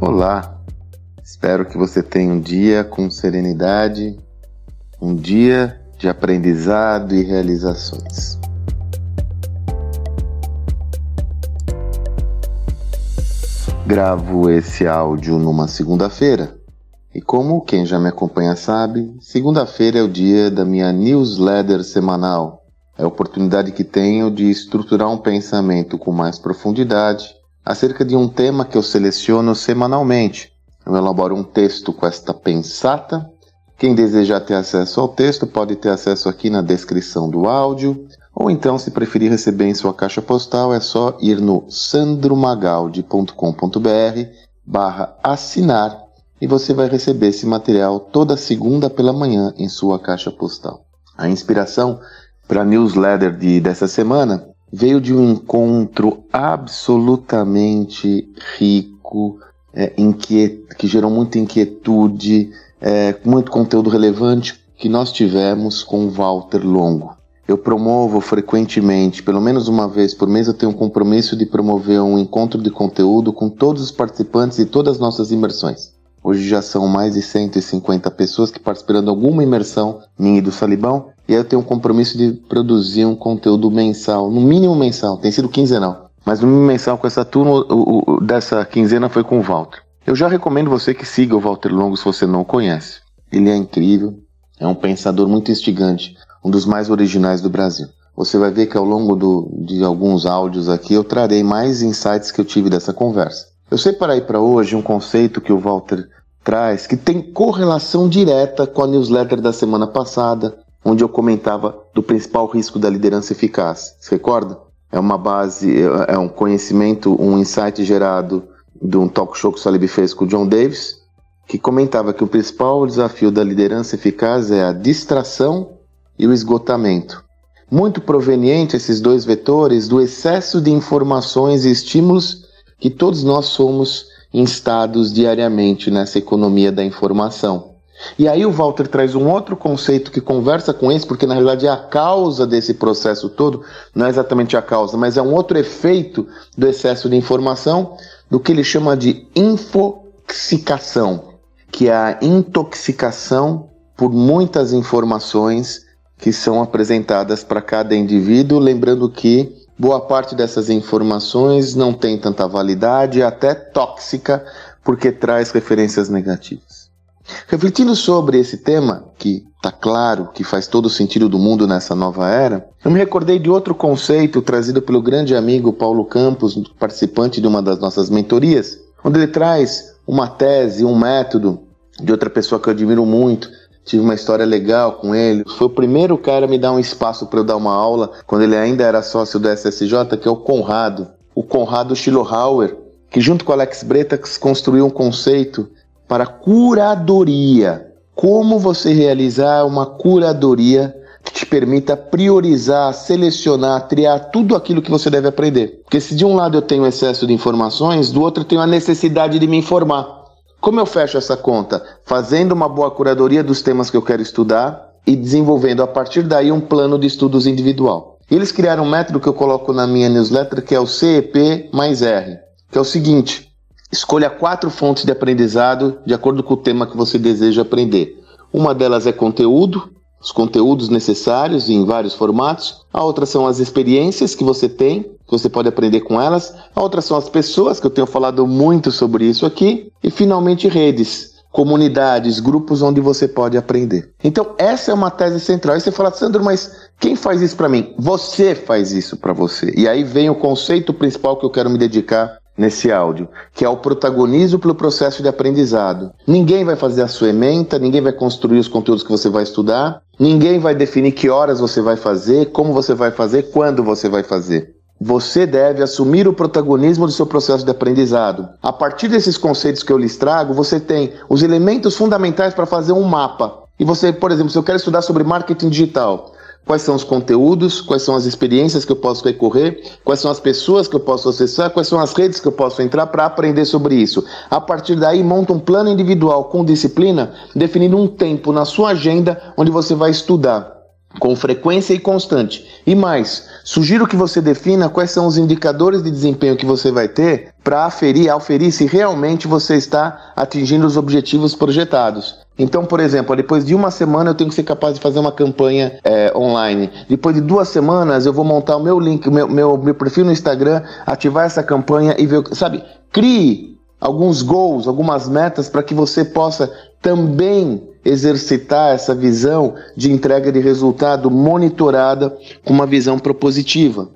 Olá, espero que você tenha um dia com serenidade, um dia de aprendizado e realizações. Gravo esse áudio numa segunda-feira e, como quem já me acompanha sabe, segunda-feira é o dia da minha newsletter semanal. É a oportunidade que tenho de estruturar um pensamento com mais profundidade acerca de um tema que eu seleciono semanalmente. Eu elaboro um texto com esta pensata. Quem desejar ter acesso ao texto pode ter acesso aqui na descrição do áudio ou então, se preferir receber em sua caixa postal, é só ir no sandromagaldi.com.br barra assinar e você vai receber esse material toda segunda pela manhã em sua caixa postal. A inspiração para a newsletter de, dessa semana veio de um encontro absolutamente rico, é, inquiet, que gerou muita inquietude, é, muito conteúdo relevante que nós tivemos com o Walter Longo. Eu promovo frequentemente, pelo menos uma vez por mês, eu tenho um compromisso de promover um encontro de conteúdo com todos os participantes de todas as nossas imersões. Hoje já são mais de 150 pessoas que participaram de alguma imersão minha e do Salibão, e aí eu tenho um compromisso de produzir um conteúdo mensal, no mínimo mensal, tem sido quinzenal. Mas no mínimo mensal com essa turma, o, o, dessa quinzena foi com o Walter. Eu já recomendo você que siga o Walter Longo se você não o conhece. Ele é incrível, é um pensador muito instigante um dos mais originais do Brasil. Você vai ver que ao longo do, de alguns áudios aqui eu trarei mais insights que eu tive dessa conversa. Eu separei para hoje um conceito que o Walter traz que tem correlação direta com a newsletter da semana passada, onde eu comentava do principal risco da liderança eficaz. Se recorda? É uma base, é um conhecimento, um insight gerado de um talk show que o Salib fez com o John Davis, que comentava que o principal desafio da liderança eficaz é a distração e o esgotamento. Muito proveniente esses dois vetores do excesso de informações e estímulos que todos nós somos instados diariamente nessa economia da informação. E aí o Walter traz um outro conceito que conversa com esse, porque na realidade é a causa desse processo todo, não é exatamente a causa, mas é um outro efeito do excesso de informação, do que ele chama de infoxicação, que é a intoxicação por muitas informações que são apresentadas para cada indivíduo, lembrando que boa parte dessas informações não tem tanta validade, até tóxica, porque traz referências negativas. Refletindo sobre esse tema, que está claro que faz todo o sentido do mundo nessa nova era, eu me recordei de outro conceito trazido pelo grande amigo Paulo Campos, participante de uma das nossas mentorias, onde ele traz uma tese, um método de outra pessoa que eu admiro muito, tive uma história legal com ele. Foi o primeiro cara a me dar um espaço para eu dar uma aula, quando ele ainda era sócio do SSJ, que é o Conrado. O Conrado Schillohauer, que junto com Alex Bretax construiu um conceito para curadoria. Como você realizar uma curadoria que te permita priorizar, selecionar, triar tudo aquilo que você deve aprender. Porque se de um lado eu tenho excesso de informações, do outro eu tenho a necessidade de me informar. Como eu fecho essa conta? Fazendo uma boa curadoria dos temas que eu quero estudar e desenvolvendo a partir daí um plano de estudos individual. Eles criaram um método que eu coloco na minha newsletter que é o CEP mais R, que é o seguinte: escolha quatro fontes de aprendizado de acordo com o tema que você deseja aprender. Uma delas é conteúdo, os conteúdos necessários em vários formatos. A outra são as experiências que você tem, que você pode aprender com elas. A outra são as pessoas, que eu tenho falado muito sobre isso aqui. E finalmente redes, comunidades, grupos onde você pode aprender. Então essa é uma tese central. Aí você fala, Sandro, mas quem faz isso para mim? Você faz isso para você. E aí vem o conceito principal que eu quero me dedicar nesse áudio, que é o protagonismo pelo processo de aprendizado. Ninguém vai fazer a sua ementa, ninguém vai construir os conteúdos que você vai estudar, ninguém vai definir que horas você vai fazer, como você vai fazer, quando você vai fazer. Você deve assumir o protagonismo do seu processo de aprendizado. A partir desses conceitos que eu lhes trago, você tem os elementos fundamentais para fazer um mapa. E você, por exemplo, se eu quero estudar sobre marketing digital, quais são os conteúdos, quais são as experiências que eu posso recorrer, quais são as pessoas que eu posso acessar, quais são as redes que eu posso entrar para aprender sobre isso. A partir daí, monta um plano individual com disciplina, definindo um tempo na sua agenda onde você vai estudar. com frequência e constante. E mais, sugiro que você defina quais são os indicadores de desempenho que você vai ter para aferir, aferir se realmente você está atingindo os objetivos projetados. Então, por exemplo, depois de uma semana eu tenho que ser capaz de fazer uma campanha é, online. Depois de duas semanas eu vou montar o meu link, meu, meu, meu perfil no Instagram, ativar essa campanha e ver, sabe? Crie alguns goals, algumas metas para que você possa também exercitar essa visão de entrega de resultado monitorada com uma visão propositiva.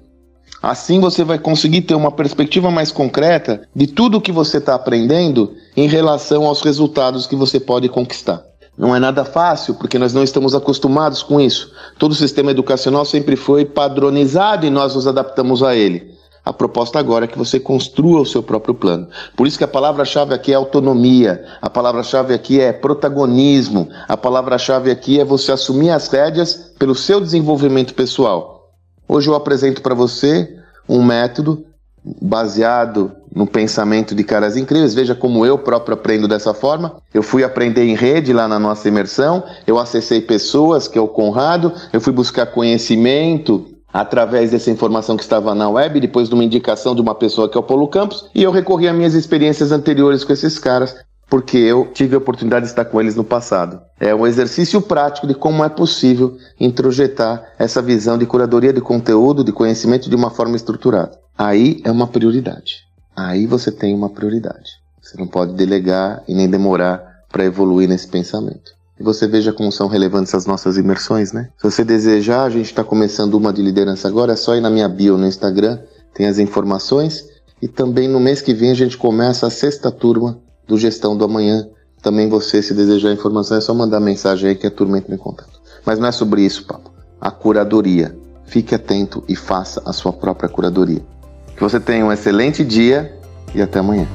Assim você vai conseguir ter uma perspectiva mais concreta de tudo o que você está aprendendo em relação aos resultados que você pode conquistar. Não é nada fácil, porque nós não estamos acostumados com isso. Todo o sistema educacional sempre foi padronizado e nós nos adaptamos a ele. A proposta agora é que você construa o seu próprio plano. Por isso que a palavra-chave aqui é autonomia, a palavra-chave aqui é protagonismo, a palavra-chave aqui é você assumir as rédeas pelo seu desenvolvimento pessoal. Hoje eu apresento para você um método baseado no pensamento de caras incríveis. Veja como eu próprio aprendo dessa forma. Eu fui aprender em rede lá na nossa imersão, eu acessei pessoas, que é o Conrado, eu fui buscar conhecimento através dessa informação que estava na web, depois de uma indicação de uma pessoa que é o Paulo Campos, e eu recorri às minhas experiências anteriores com esses caras, porque eu tive a oportunidade de estar com eles no passado. É um exercício prático de como é possível introjetar essa visão de curadoria de conteúdo, de conhecimento de uma forma estruturada. Aí é uma prioridade. Aí você tem uma prioridade. Você não pode delegar e nem demorar para evoluir nesse pensamento e você veja como são relevantes as nossas imersões, né? Se você desejar, a gente está começando uma de liderança agora, é só ir na minha bio no Instagram, tem as informações. E também no mês que vem a gente começa a sexta turma do Gestão do Amanhã. Também você, se desejar informação, é só mandar mensagem aí que a turma entra em contato. Mas não é sobre isso, papo. A curadoria. Fique atento e faça a sua própria curadoria. Que você tenha um excelente dia e até amanhã.